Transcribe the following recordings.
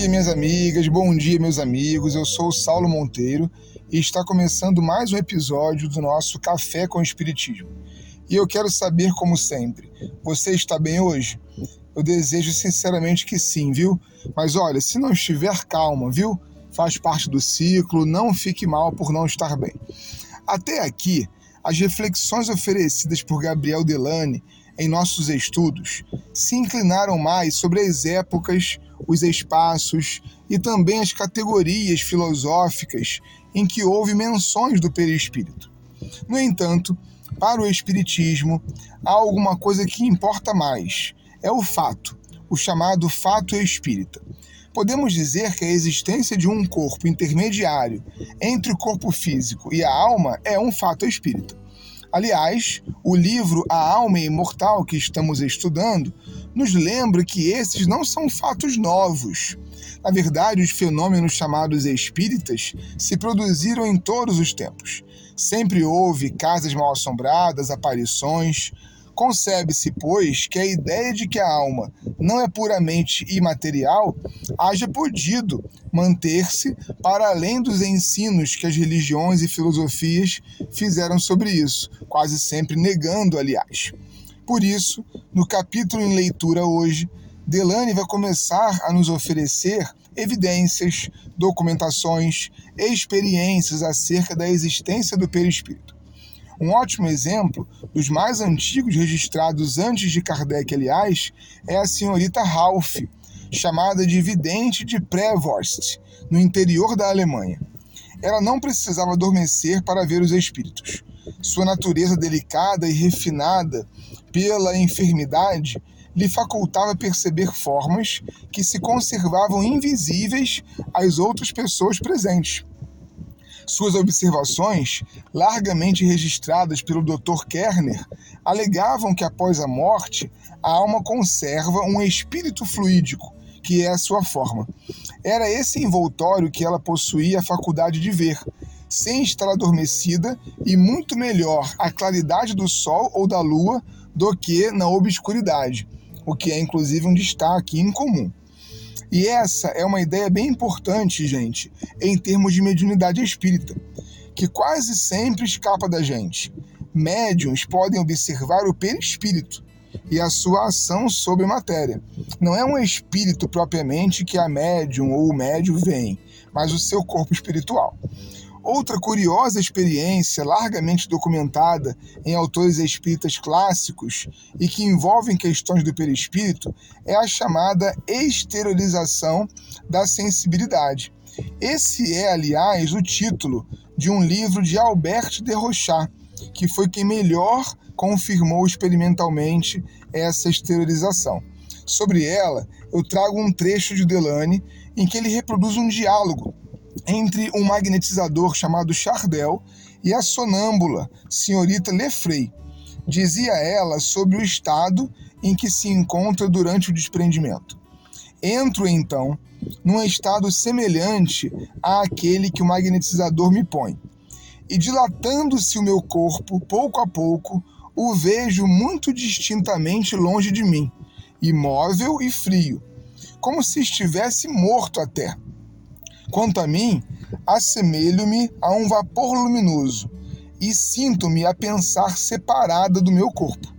dia, minhas amigas, bom dia, meus amigos. Eu sou o Saulo Monteiro e está começando mais um episódio do nosso Café com Espiritismo. E eu quero saber, como sempre, você está bem hoje? Eu desejo sinceramente que sim, viu? Mas olha, se não estiver, calma, viu? Faz parte do ciclo, não fique mal por não estar bem. Até aqui, as reflexões oferecidas por Gabriel Delane em nossos estudos se inclinaram mais sobre as épocas, os espaços e também as categorias filosóficas em que houve menções do perispírito. No entanto, para o Espiritismo, há alguma coisa que importa mais: é o fato, o chamado fato espírita. Podemos dizer que a existência de um corpo intermediário entre o corpo físico e a alma é um fato espírita. Aliás, o livro A Alma Imortal que estamos estudando nos lembra que esses não são fatos novos. Na verdade, os fenômenos chamados espíritas se produziram em todos os tempos. Sempre houve casas mal assombradas, aparições, Concebe-se, pois, que a ideia de que a alma não é puramente imaterial haja podido manter-se para além dos ensinos que as religiões e filosofias fizeram sobre isso, quase sempre negando, aliás. Por isso, no capítulo em leitura hoje, Delane vai começar a nos oferecer evidências, documentações, experiências acerca da existência do perispírito. Um ótimo exemplo, dos mais antigos registrados antes de Kardec, aliás, é a senhorita Ralph, chamada de vidente de Prevorst, no interior da Alemanha. Ela não precisava adormecer para ver os espíritos. Sua natureza delicada e refinada pela enfermidade lhe facultava perceber formas que se conservavam invisíveis às outras pessoas presentes. Suas observações, largamente registradas pelo Dr. Kerner, alegavam que após a morte, a alma conserva um espírito fluídico, que é a sua forma. Era esse envoltório que ela possuía a faculdade de ver, sem estar adormecida e muito melhor a claridade do sol ou da lua do que na obscuridade, o que é inclusive um destaque incomum. E essa é uma ideia bem importante, gente, em termos de mediunidade espírita, que quase sempre escapa da gente. Médiums podem observar o perispírito e a sua ação sobre matéria. Não é um espírito propriamente que a médium ou o médium vem, mas o seu corpo espiritual. Outra curiosa experiência, largamente documentada em autores espíritas clássicos e que envolvem questões do perispírito, é a chamada exteriorização da sensibilidade. Esse é, aliás, o título de um livro de Albert de Rochat, que foi quem melhor confirmou experimentalmente essa exteriorização. Sobre ela, eu trago um trecho de Delane em que ele reproduz um diálogo entre um magnetizador chamado Chardel e a sonâmbula, senhorita Lefrey. Dizia ela sobre o estado em que se encontra durante o desprendimento. Entro então num estado semelhante àquele que o magnetizador me põe. E dilatando-se o meu corpo, pouco a pouco, o vejo muito distintamente longe de mim, imóvel e frio, como se estivesse morto até. Quanto a mim, assemelho-me a um vapor luminoso e sinto-me a pensar separada do meu corpo.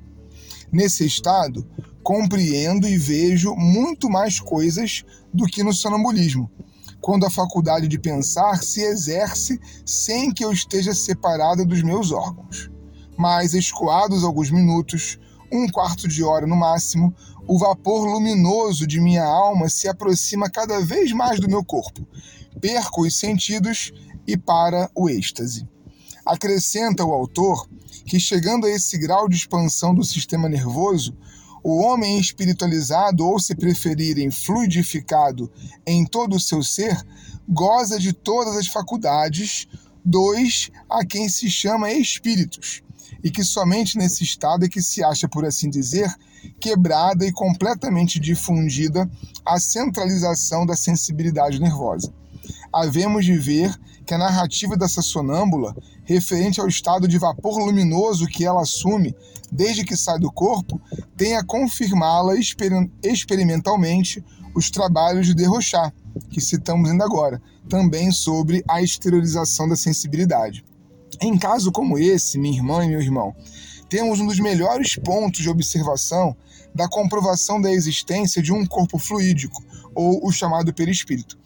Nesse estado, compreendo e vejo muito mais coisas do que no sonambulismo, quando a faculdade de pensar se exerce sem que eu esteja separada dos meus órgãos. Mas, escoados alguns minutos, um quarto de hora no máximo, o vapor luminoso de minha alma se aproxima cada vez mais do meu corpo. Perco os sentidos e para o êxtase. Acrescenta o autor que, chegando a esse grau de expansão do sistema nervoso, o homem espiritualizado, ou se preferirem, fluidificado em todo o seu ser, goza de todas as faculdades, dois a quem se chama espíritos, e que somente nesse estado é que se acha, por assim dizer, quebrada e completamente difundida a centralização da sensibilidade nervosa. Havemos de ver que a narrativa dessa sonâmbula, referente ao estado de vapor luminoso que ela assume desde que sai do corpo, tem a confirmá-la exper experimentalmente os trabalhos de Derrochá, que citamos ainda agora, também sobre a exteriorização da sensibilidade. Em caso como esse, minha irmã e meu irmão, temos um dos melhores pontos de observação da comprovação da existência de um corpo fluídico, ou o chamado perispírito.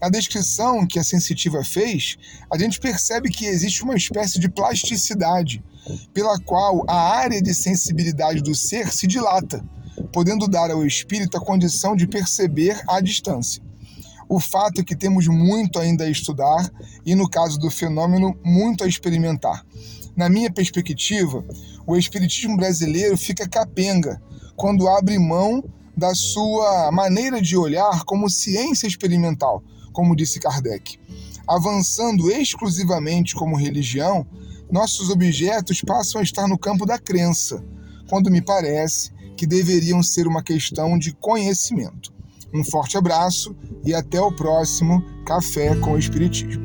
Na descrição que a sensitiva fez, a gente percebe que existe uma espécie de plasticidade, pela qual a área de sensibilidade do ser se dilata, podendo dar ao espírito a condição de perceber à distância. O fato é que temos muito ainda a estudar e, no caso do fenômeno, muito a experimentar. Na minha perspectiva, o espiritismo brasileiro fica capenga quando abre mão da sua maneira de olhar como ciência experimental, como disse Kardec. Avançando exclusivamente como religião, nossos objetos passam a estar no campo da crença, quando me parece que deveriam ser uma questão de conhecimento. Um forte abraço e até o próximo Café com o Espiritismo.